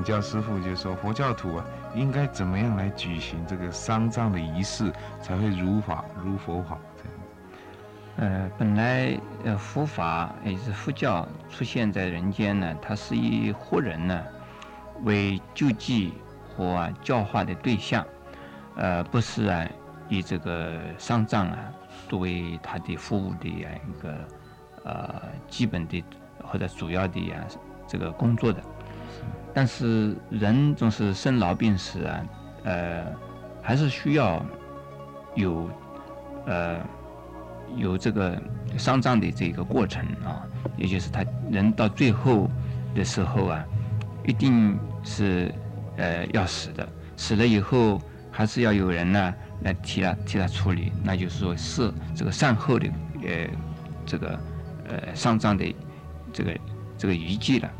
请教师傅，就说佛教徒啊，应该怎么样来举行这个丧葬的仪式，才会如法如佛法？这样呃，本来呃佛法也是佛教出现在人间呢，它是以活人呢为救济或教化的对象，呃，不是啊以这个丧葬啊作为他的服务的一个呃基本的或者主要的呀这个工作的。但是人总是生老病死啊，呃，还是需要有呃有这个丧葬的这个过程啊，也就是他人到最后的时候啊，一定是呃要死的，死了以后还是要有人呢来替他替他处理，那就是说是这个善后的呃这个呃丧葬的这个这个遗迹了。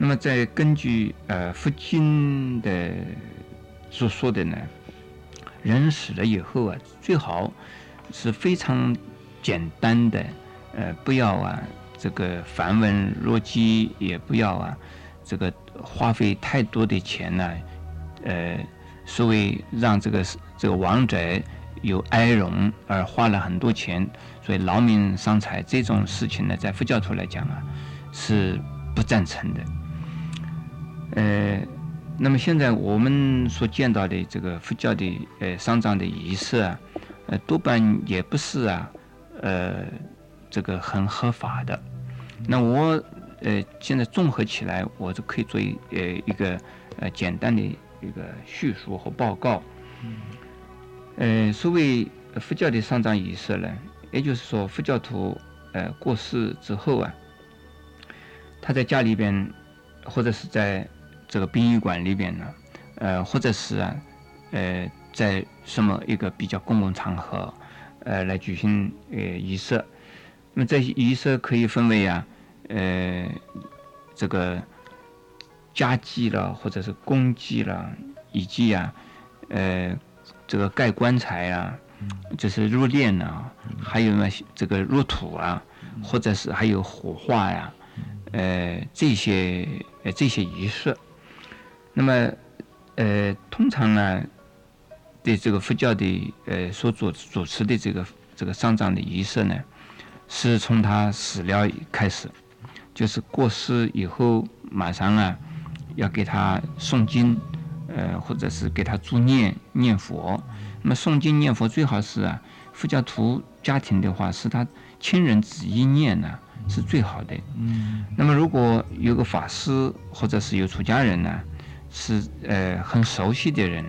那么，在根据呃佛经的所说的呢，人死了以后啊，最好是非常简单的，呃，不要啊这个繁文缛节，也不要啊这个花费太多的钱呢，呃，所谓让这个这个亡者有哀荣而花了很多钱，所以劳民伤财这种事情呢，在佛教徒来讲啊，是不赞成的。呃，那么现在我们所见到的这个佛教的呃丧葬的仪式啊，呃多半也不是啊，呃这个很合法的。那我呃现在综合起来，我就可以做一呃一个呃简单的一个叙述和报告。呃，所谓佛教的丧葬仪式呢，也就是说佛教徒呃过世之后啊，他在家里边或者是在这个殡仪馆里边呢，呃，或者是啊，呃，在什么一个比较公共场合，呃，来举行呃仪式。那么这些仪式可以分为啊，呃，这个家祭了，或者是公祭了，以及啊，呃，这个盖棺材啊，就是入殓啊，还有呢这个入土啊，或者是还有火化呀，呃，这些呃这些仪式。那么，呃，通常呢，对这个佛教的呃所主主持的这个这个丧葬的仪式呢，是从他死了开始，就是过世以后马上啊，要给他诵经，呃，或者是给他助念念佛。那么诵经念佛最好是啊，佛教徒家庭的话，是他亲人子一念呢，是最好的。嗯。那么如果有个法师或者是有出家人呢？是呃很熟悉的人，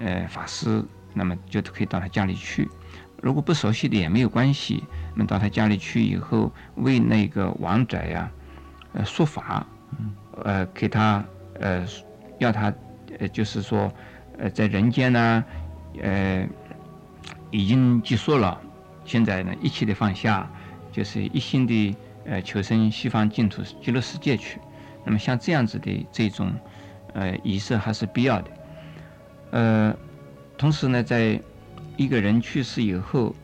呃法师，那么就可以到他家里去。如果不熟悉的也没有关系，那么到他家里去以后，为那个亡者呀，呃说法，呃给他呃要他呃就是说呃在人间呢，呃已经结束了，现在呢一切的放下，就是一心的呃求生西方净土极乐世界去。那么像这样子的这种。呃，仪式还是必要的。呃，同时呢，在一个人去世以后，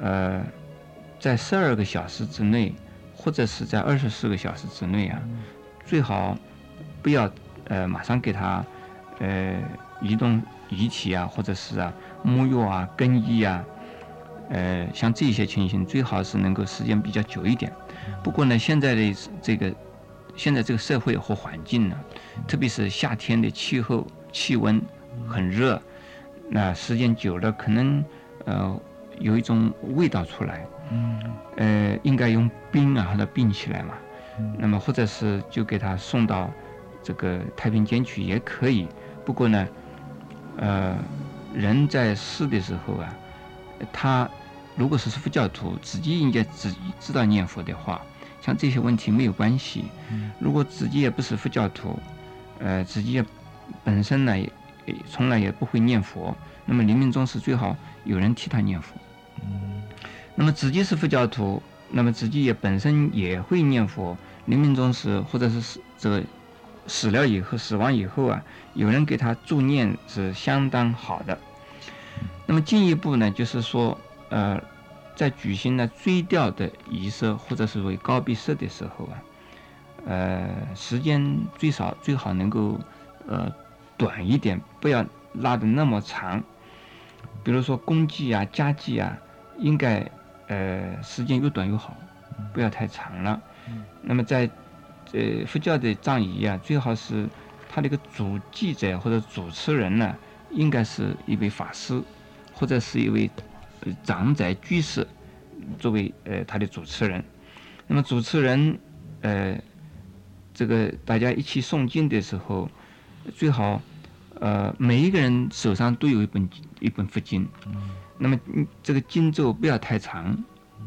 呃，在十二个小时之内，或者是在二十四个小时之内啊，最好不要呃马上给他呃移动遗体啊，或者是啊沐浴啊、更衣啊，呃，像这些情形，最好是能够时间比较久一点。不过呢，现在的这个。现在这个社会和环境呢，特别是夏天的气候，气温很热，那时间久了可能呃有一种味道出来，嗯，呃应该用冰啊把它冰起来嘛，那么或者是就给他送到这个太平间去也可以。不过呢，呃人在世的时候啊，他如果是佛教徒，自己应该自己知道念佛的话。像这些问题没有关系。如果自己也不是佛教徒，呃，自己也本身呢也从来也不会念佛，那么临命终时最好有人替他念佛。那么自己是佛教徒，那么自己也本身也会念佛，临命终时或者是死这个死了以后死亡以后啊，有人给他助念是相当好的。那么进一步呢，就是说呃。在举行了追悼的仪式或者是为告别式的时候啊，呃，时间最少最好能够呃短一点，不要拉的那么长。比如说公祭啊、家祭啊，应该呃时间越短越好，不要太长了。那么在呃佛教的葬仪啊，最好是他那个主祭者或者主持人呢，应该是一位法师，或者是一位长者居士作为呃他的主持人。那么主持人呃这个大家一起诵经的时候，最好呃每一个人手上都有一本一本佛经。那么这个经咒不要太长。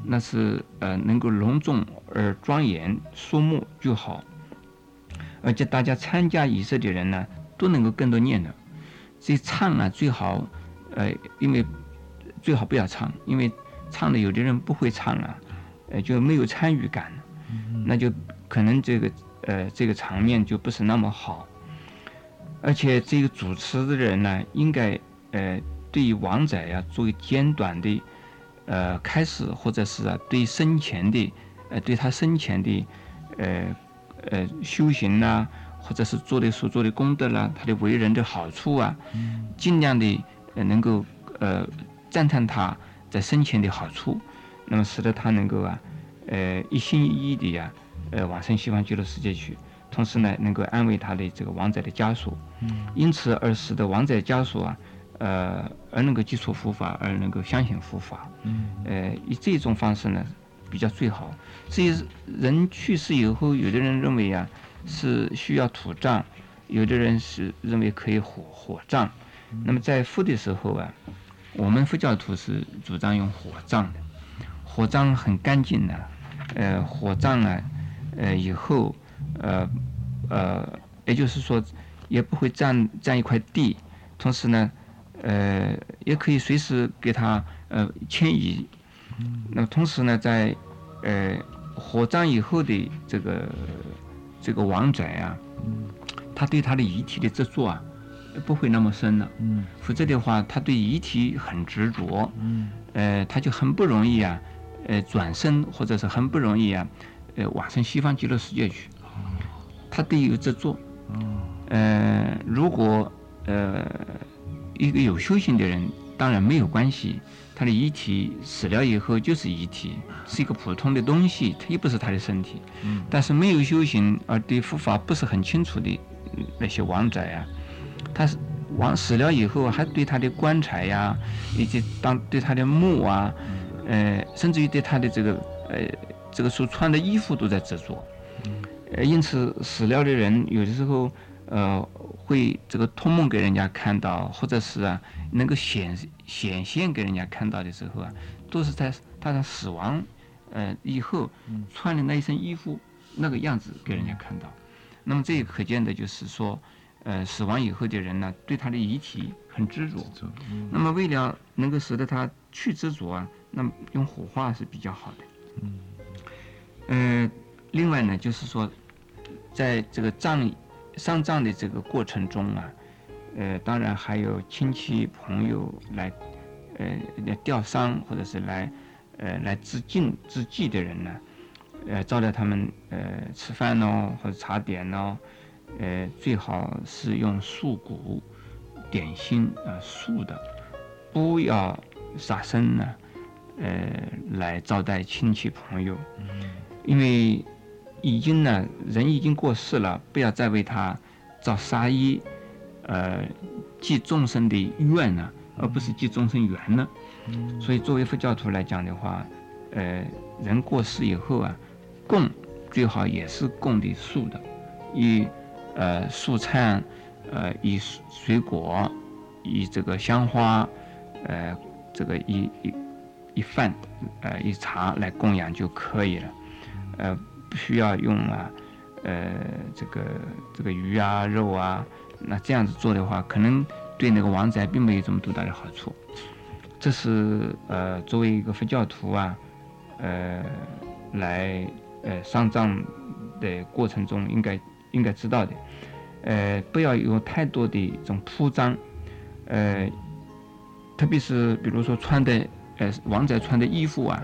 那是呃能够隆重而庄严肃穆就好，而且大家参加仪式的人呢都能够跟着念的。这唱啊最好呃因为最好不要唱，因为唱的有的人不会唱啊，呃就没有参与感，那就可能这个呃这个场面就不是那么好。而且这个主持的人呢应该呃对于王仔呀做简短的。呃，开始或者是啊，对生前的，呃，对他生前的，呃，呃，修行呐，或者是做的所做的功德啦，他的为人的好处啊，尽量的呃能够呃赞叹他在生前的好处，那么使得他能够啊，呃一心一意的呀，呃往生西方极乐世界去，同时呢，能够安慰他的这个亡者的家属，因此而使得亡者家属啊。呃，而能够接触佛法，而能够相信佛法，嗯，呃，以这种方式呢，比较最好。至于人去世以后，有的人认为啊，是需要土葬，有的人是认为可以火火葬。那么在佛的时候啊，我们佛教徒是主张用火葬的，火葬很干净的，呃，火葬啊，呃，以后，呃，呃，也就是说，也不会占占一块地，同时呢。呃，也可以随时给他呃迁移。那么同时呢，在呃火葬以后的这个这个亡者啊，他对他的遗体的执着啊，不会那么深了。否则的话，他对遗体很执着。呃，他就很不容易啊，呃转身或者是很不容易啊，呃往生西方极乐世界去。他得有这做。呃，如果呃。一个有修行的人，当然没有关系。他的遗体死了以后就是遗体，是一个普通的东西，它又不是他的身体。但是没有修行而对佛法不是很清楚的那些王者呀，他是亡死了以后，还对他的棺材呀，以及当对他的墓啊，呃，甚至于对他的这个呃这个所穿的衣服都在执着。呃，因此死掉的人有的时候。呃，会这个托梦给人家看到，或者是啊，能够显显现给人家看到的时候啊，都是在他的死亡呃以后穿的那一身衣服那个样子给人家看到。那么这也可见的就是说，呃，死亡以后的人呢，对他的遗体很执着。那么为了能够使得他去执着啊，那么用火化是比较好的。嗯。呃，另外呢，就是说，在这个葬。上葬的这个过程中啊，呃，当然还有亲戚朋友来，呃，来吊丧或者是来，呃，来致敬致祭的人呢，呃，招待他们呃吃饭喏或者茶点喏，呃，最好是用素果点心啊素的，不要杀生呢，呃，来招待亲戚朋友，因为。已经呢，人已经过世了，不要再为他造杀业，呃，积众生的怨呢，而不是积众生缘呢。所以，作为佛教徒来讲的话，呃，人过世以后啊，供最好也是供的素的，以呃素菜，呃以水果，以这个香花，呃这个一一一饭，呃一茶来供养就可以了，呃。不需要用啊，呃，这个这个鱼啊、肉啊，那这样子做的话，可能对那个王宅并没有这么多大的好处。这是呃，作为一个佛教徒啊，呃，来呃上葬的过程中应该应该知道的，呃，不要有太多的这种铺张，呃，特别是比如说穿的呃王者穿的衣服啊。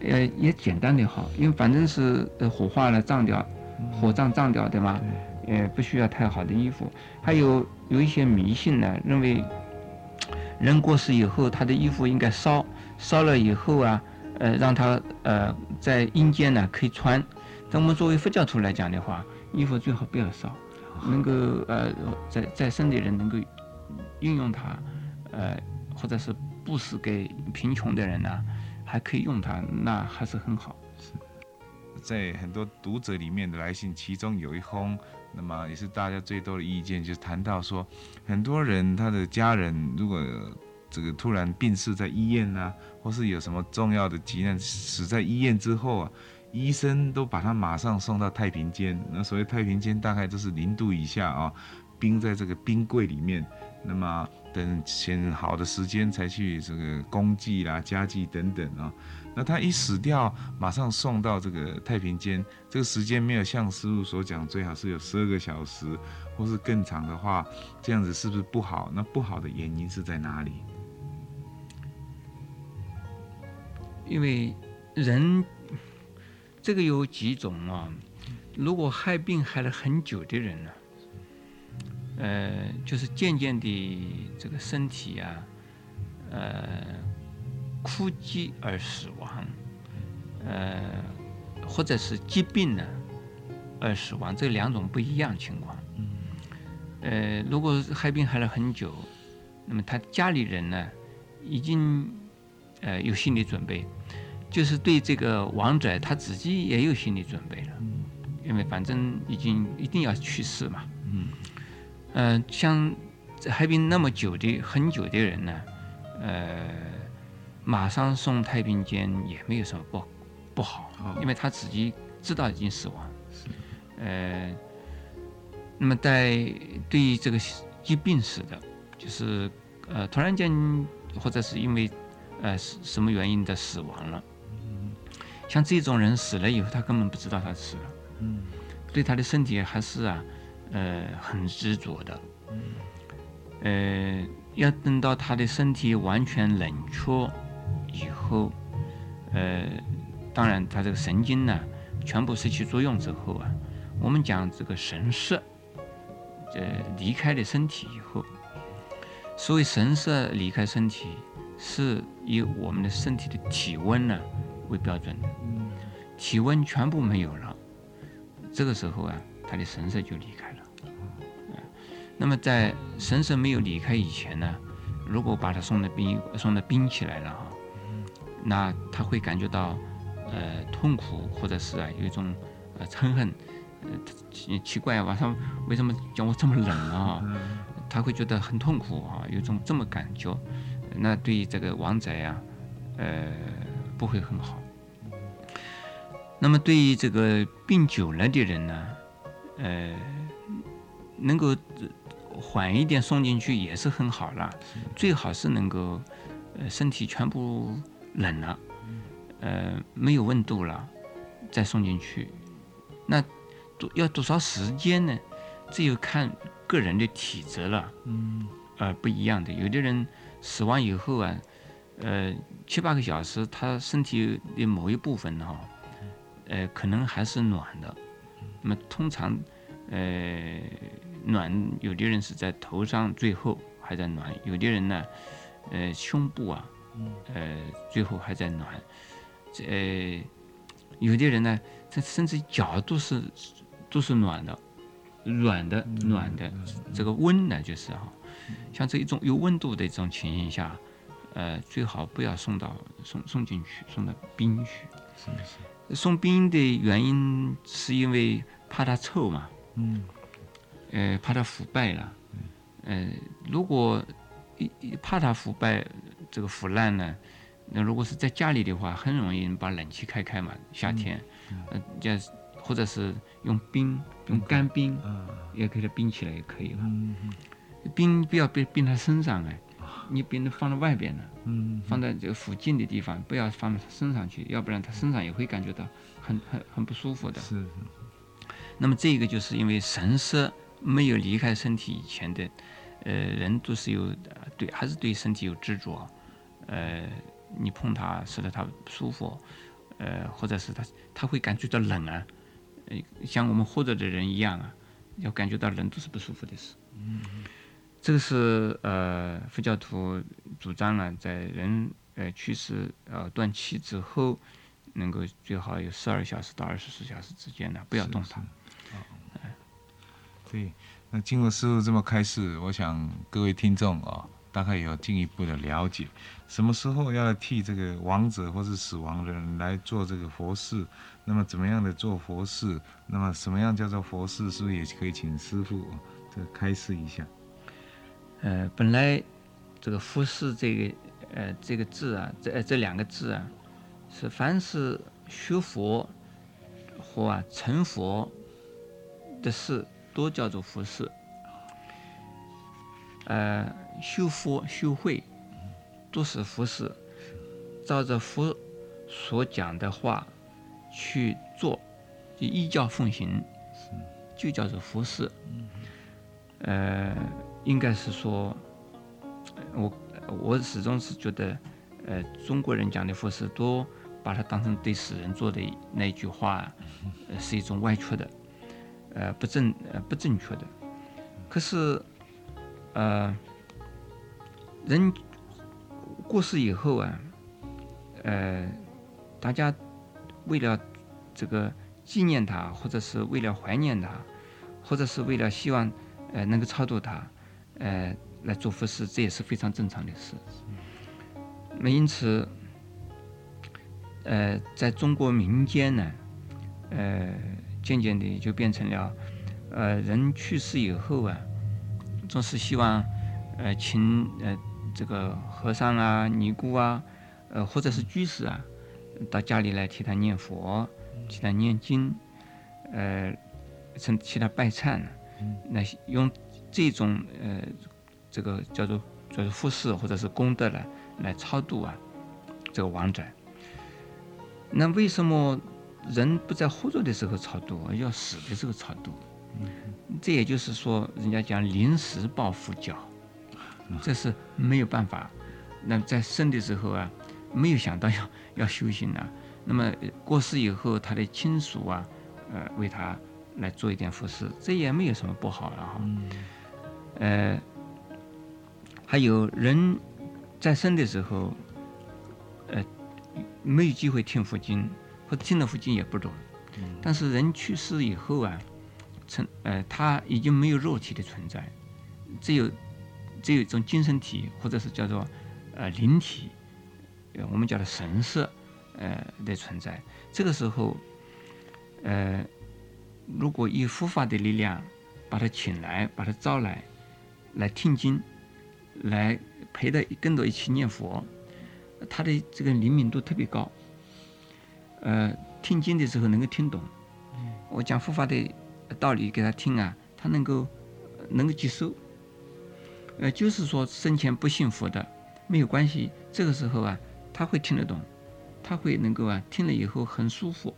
呃，也简单的好，因为反正是呃火化了、葬掉，火葬葬掉，对吗？呃，不需要太好的衣服。还有有一些迷信呢，认为人过世以后，他的衣服应该烧，烧了以后啊，呃，让他呃在阴间呢可以穿。但我们作为佛教徒来讲的话，衣服最好不要烧，能够呃在在生的人能够运用它，呃，或者是布施给贫穷的人呢，还可以用它，那还是很好。是在很多读者里面的来信，其中有一封，那么也是大家最多的意见，就是谈到说，很多人他的家人如果这个突然病逝在医院呐，或是有什么重要的急难死在医院之后啊，医生都把他马上送到太平间。那所谓太平间，大概都是零度以下啊，冰在这个冰柜里面，那么等选好的时间才去这个公祭啦、家祭等等啊。那他一死掉，马上送到这个太平间，这个时间没有像师傅所讲，最好是有十二个小时，或是更长的话，这样子是不是不好？那不好的原因是在哪里？因为人这个有几种啊，如果害病害了很久的人呢，呃，就是渐渐的这个身体啊，呃。枯竭而死亡，呃，或者是疾病呢而死亡，这两种不一样情况。呃，如果害病害了很久，那么他家里人呢已经呃有心理准备，就是对这个亡者他自己也有心理准备了，因为反正已经一定要去世嘛。嗯，呃，像海滨那么久的很久的人呢，呃。马上送太平间也没有什么不不好，因为他自己知道已经死亡。呃，那么在对于这个疾病死的，就是呃突然间或者是因为呃什么原因的死亡了，像这种人死了以后，他根本不知道他死了，对他的身体还是啊呃很执着的，呃要等到他的身体完全冷却。以后，呃，当然，他这个神经呢，全部失去作用之后啊，我们讲这个神色，呃，离开了身体以后，所谓神色离开身体，是以我们的身体的体温呢为标准的。体温全部没有了，这个时候啊，他的神色就离开了。那么在神神没有离开以前呢，如果把他送到冰送到冰起来了哈。那他会感觉到，呃，痛苦，或者是啊，有一种呃嗔恨，呃，奇奇怪晚上为什么叫我这么冷啊？他会觉得很痛苦啊，有种这么感觉，那对于这个王者呀，呃，不会很好。那么对于这个病久了的人呢，呃，能够缓一点送进去也是很好了，最好是能够，呃，身体全部。冷了，呃，没有温度了，再送进去，那多要多少时间呢？这就看个人的体质了，嗯，呃，不一样的。有的人死亡以后啊，呃，七八个小时，他身体的某一部分哈，呃，可能还是暖的。那么通常，呃，暖，有的人是在头上，最后还在暖；有的人呢，呃，胸部啊。呃，最后还在暖，这有的人呢，这甚至脚都是都是暖的，软的暖的，这个温呢就是哈，像这一种有温度的这种情形下，呃，最好不要送到送送进去，送到冰去。是是。送冰的原因是因为怕它臭嘛，嗯，呃，怕它腐败了，嗯，如果怕它腐败。这个腐烂呢，那如果是在家里的话，很容易把冷气开开嘛，夏天，呃，叫或者是用冰，用干冰，也给它冰起来也可以了。冰不要冰冰它身上哎，你冰的放在外边呢，放在这个附近的地方，不要放到它身上去，要不然它身上也会感觉到很很很不舒服的。是。那么这个就是因为神色没有离开身体以前的，呃，人都是有对，还是对身体有执着。呃，你碰它使得它不舒服，呃，或者是它它会感觉到冷啊，呃，像我们活着的人一样啊，要感觉到人都是不舒服的事。嗯，这个是呃佛教徒主张啊，在人呃去世呃断气之后，能够最好有十二小时到二十四小时之间呢，不要动它。对，那经过师傅这么开示，我想各位听众啊，大概有进一步的了解，什么时候要替这个亡者或是死亡的人来做这个佛事，那么怎么样的做佛事，那么什么样叫做佛事，是不是也可以请师傅这个开示一下？呃，本来这个佛事这个呃这个字啊，这这两个字啊，是凡是学佛或啊成佛的事。都叫做佛事，呃，修佛修慧都是佛事，照着佛所讲的话去做，就依教奉行，就叫做佛事。呃，应该是说，我我始终是觉得，呃，中国人讲的佛事，都把它当成对死人做的那句话，是一种歪曲的。呃，不正呃不正确的，可是，呃，人过世以后啊，呃，大家为了这个纪念他，或者是为了怀念他，或者是为了希望呃能够超度他，呃来做佛事，这也是非常正常的事。那因此，呃，在中国民间呢，呃。渐渐的就变成了，呃，人去世以后啊，总是希望，呃，请呃这个和尚啊、尼姑啊，呃，或者是居士啊，到家里来替他念佛、替他念经，呃，成替他拜忏，那用这种呃这个叫做叫做福事或者是功德来来超度啊这个亡者。那为什么？人不在活着的时候超度，要死的时候超度。这也就是说，人家讲临时抱佛脚，这是没有办法。那在生的时候啊，没有想到要 要修行啊。那么过世以后，他的亲属啊，呃，为他来做一点服侍，这也没有什么不好了哈。呃，还有人在生的时候，呃，没有机会听佛经。或者听了佛经也不懂，但是人去世以后啊，成呃他已经没有肉体的存在，只有只有一种精神体，或者是叫做呃灵体，呃我们叫的神色呃的存在。这个时候，呃如果以佛法的力量把他请来，把他招来，来听经，来陪他跟着一起念佛，他的这个灵敏度特别高。呃，听经的时候能够听懂，我讲佛法的道理给他听啊，他能够能够接受。呃，就是说生前不信佛的没有关系，这个时候啊，他会听得懂，他会能够啊听了以后很舒服，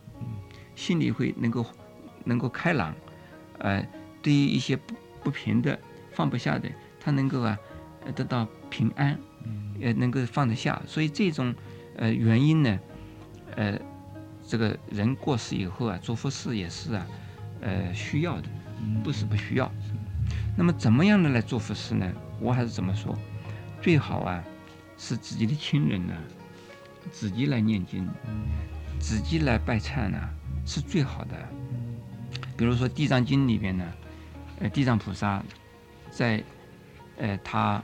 心里会能够能够开朗，呃，对于一些不不平的放不下的，他能够啊得到平安，呃，能够放得下。所以这种呃原因呢，呃。这个人过世以后啊，做佛事也是啊，呃，需要的，不是不需要。那么怎么样的来做佛事呢？我还是怎么说？最好啊，是自己的亲人呢，自己来念经，自己来拜忏呢，是最好的。比如说《地藏经》里边呢，呃，地藏菩萨在呃他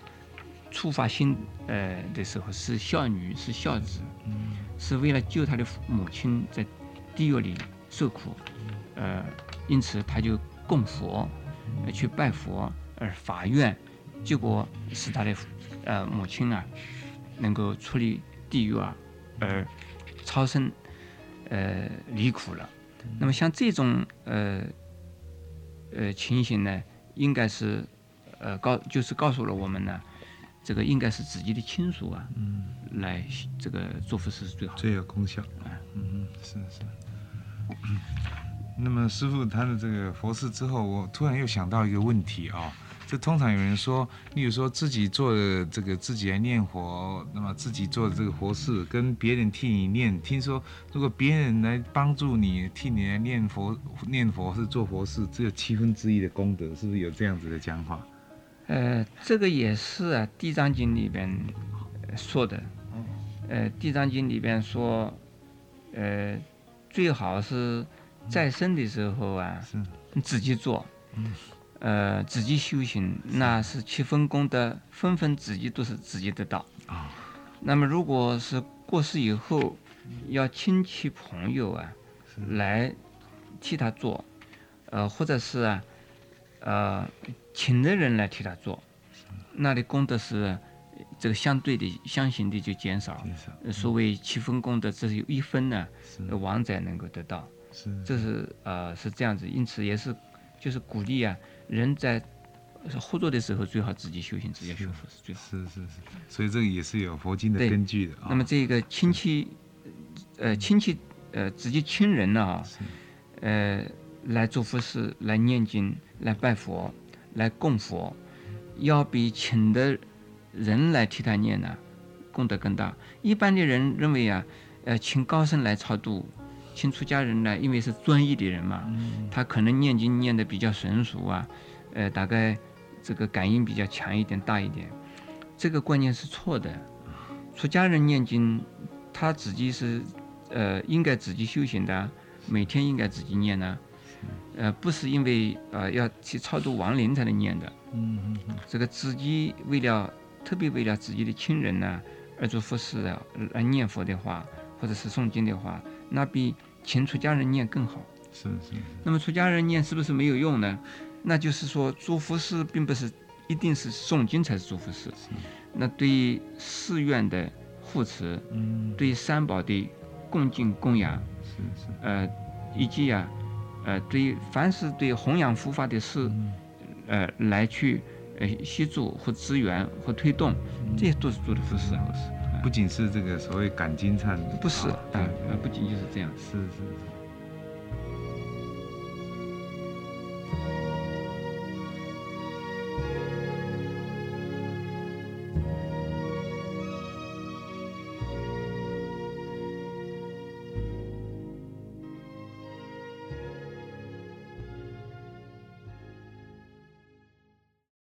初发心呃的时候是孝女，是孝子。是为了救他的母亲在地狱里受苦，呃，因此他就供佛，去拜佛而发愿，结果使他的呃母亲啊能够出离地狱啊，而超生呃离苦了。那么像这种呃呃情形呢，应该是呃告就是告诉了我们呢。这个应该是自己的亲属啊，来这个做佛事是最好，最有功效啊，嗯，是是。那么师傅谈了这个佛事之后，我突然又想到一个问题啊，这通常有人说，例如说自己做的这个自己来念佛，那么自己做的这个佛事，跟别人替你念。听说如果别人来帮助你，替你来念佛，念佛是做佛事，只有七分之一的功德，是不是有这样子的讲法？呃，这个也是啊，《地藏经》里边说的。呃，《地藏经》里边说，呃，最好是在生的时候啊，自己做。呃，自己修行，那是七分功德，分分自己都是自己得到。啊，那么如果是过世以后，要亲戚朋友啊来替他做，呃，或者是啊，呃，请的人来替他做，那里功德是这个相对的、相形的就减少。所谓七分功德，只有一分呢，王者能够得到。是，这是呃是这样子，因此也是就是鼓励啊。人在合作的时候，最好自己修行，自己修复是最好。是是是，所以这个也是有佛经的根据的。那么这个亲戚，呃，亲戚，呃，直接亲人呢，呃，来做佛事、来念经、来拜佛、来供佛，要比请的人来替他念呢，功德更大。一般的人认为啊，呃，请高僧来超度。请出家人呢，因为是专一的人嘛，他可能念经念得比较纯熟啊，呃，大概这个感应比较强一点、大一点。这个观念是错的。出家人念经，他自己是呃应该自己修行的，每天应该自己念呢，呃，不是因为呃要去超度亡灵才能念的。嗯嗯嗯。这个自己为了特别为了自己的亲人呢而做佛事的，来念佛的话，或者是诵经的话。那比请出家人念更好。是是。那么出家人念是不是没有用呢？那就是说，做佛事并不是一定是诵经才是做佛事。是。那对于寺院的护持，嗯，对三宝的恭敬供养，是是。呃，以及呀，呃，对凡是对弘扬佛法的事，呃，来去呃协助或支援或推动，这些都是做的佛事。不仅是这个所谓赶金灿，不是啊，不仅就是这样，是是是。